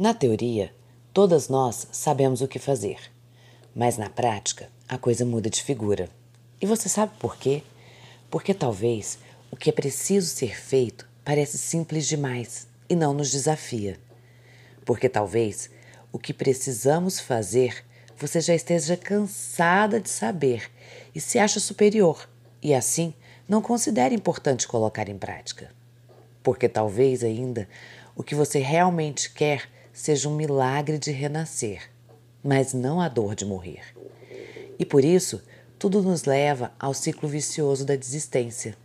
Na teoria, todas nós sabemos o que fazer, mas na prática a coisa muda de figura. E você sabe por quê? Porque talvez o que é preciso ser feito parece simples demais e não nos desafia. Porque talvez o que precisamos fazer você já esteja cansada de saber e se acha superior, e assim não considere importante colocar em prática. Porque talvez ainda o que você realmente quer seja um milagre de renascer, mas não a dor de morrer. E por isso, tudo nos leva ao ciclo vicioso da desistência.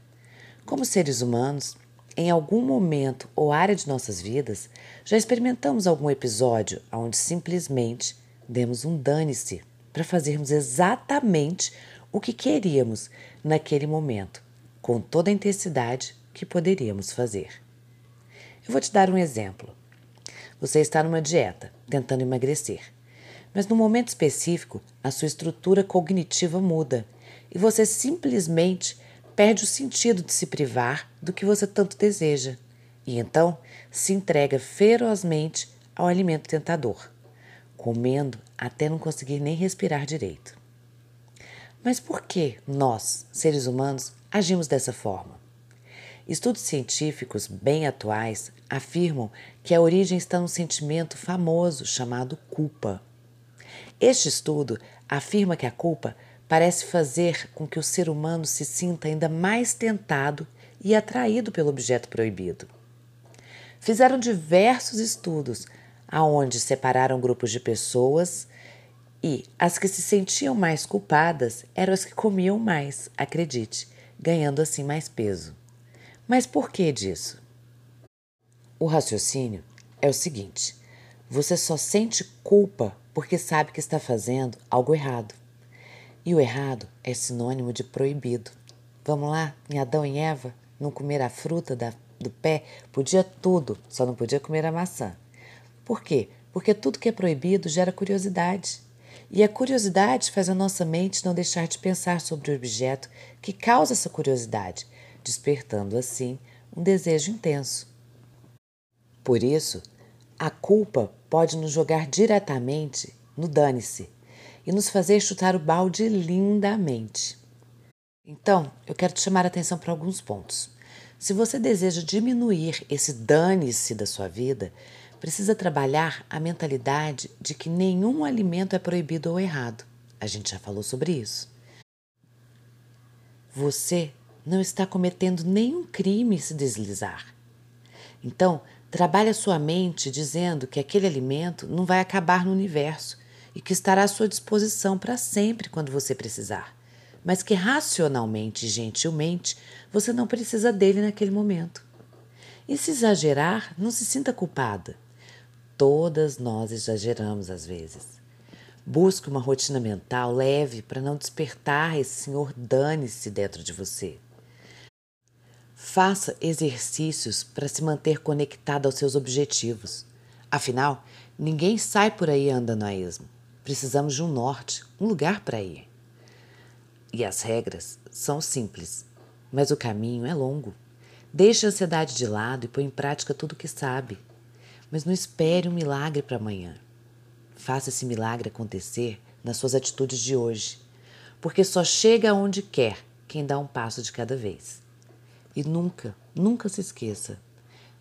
Como seres humanos, em algum momento ou área de nossas vidas, já experimentamos algum episódio onde simplesmente demos um dane-se para fazermos exatamente o que queríamos naquele momento, com toda a intensidade que poderíamos fazer. Eu vou te dar um exemplo. Você está numa dieta, tentando emagrecer, mas no momento específico a sua estrutura cognitiva muda e você simplesmente perde o sentido de se privar do que você tanto deseja e então se entrega ferozmente ao alimento tentador, comendo até não conseguir nem respirar direito. Mas por que nós, seres humanos, agimos dessa forma? Estudos científicos bem atuais afirmam que a origem está num sentimento famoso chamado culpa. Este estudo afirma que a culpa parece fazer com que o ser humano se sinta ainda mais tentado e atraído pelo objeto proibido. Fizeram diversos estudos aonde separaram grupos de pessoas e as que se sentiam mais culpadas eram as que comiam mais, acredite, ganhando assim mais peso. Mas por que disso? O raciocínio é o seguinte: você só sente culpa porque sabe que está fazendo algo errado. E o errado é sinônimo de proibido. Vamos lá, em Adão e Eva, não comer a fruta da, do pé, podia tudo, só não podia comer a maçã. Por quê? Porque tudo que é proibido gera curiosidade. E a curiosidade faz a nossa mente não deixar de pensar sobre o objeto que causa essa curiosidade, despertando assim um desejo intenso. Por isso, a culpa pode nos jogar diretamente no dane-se e nos fazer chutar o balde lindamente. Então, eu quero te chamar a atenção para alguns pontos. Se você deseja diminuir esse dane-se da sua vida, precisa trabalhar a mentalidade de que nenhum alimento é proibido ou errado. A gente já falou sobre isso. Você não está cometendo nenhum crime se deslizar. Então, trabalhe a sua mente dizendo que aquele alimento não vai acabar no universo e que estará à sua disposição para sempre quando você precisar, mas que racionalmente e gentilmente você não precisa dele naquele momento. E se exagerar, não se sinta culpada. Todas nós exageramos às vezes. Busque uma rotina mental leve para não despertar esse senhor dane-se dentro de você. Faça exercícios para se manter conectado aos seus objetivos. Afinal, ninguém sai por aí andando a esmo. Precisamos de um norte, um lugar para ir. E as regras são simples, mas o caminho é longo. Deixe a ansiedade de lado e põe em prática tudo o que sabe. Mas não espere um milagre para amanhã. Faça esse milagre acontecer nas suas atitudes de hoje, porque só chega aonde quer quem dá um passo de cada vez. E nunca, nunca se esqueça: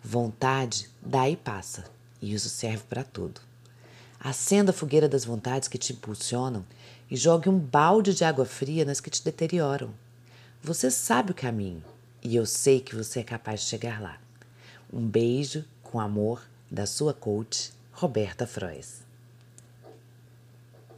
vontade dá e passa, e isso serve para tudo. Acenda a fogueira das vontades que te impulsionam e jogue um balde de água fria nas que te deterioram. Você sabe o caminho e eu sei que você é capaz de chegar lá. Um beijo com amor da sua coach, Roberta Frois.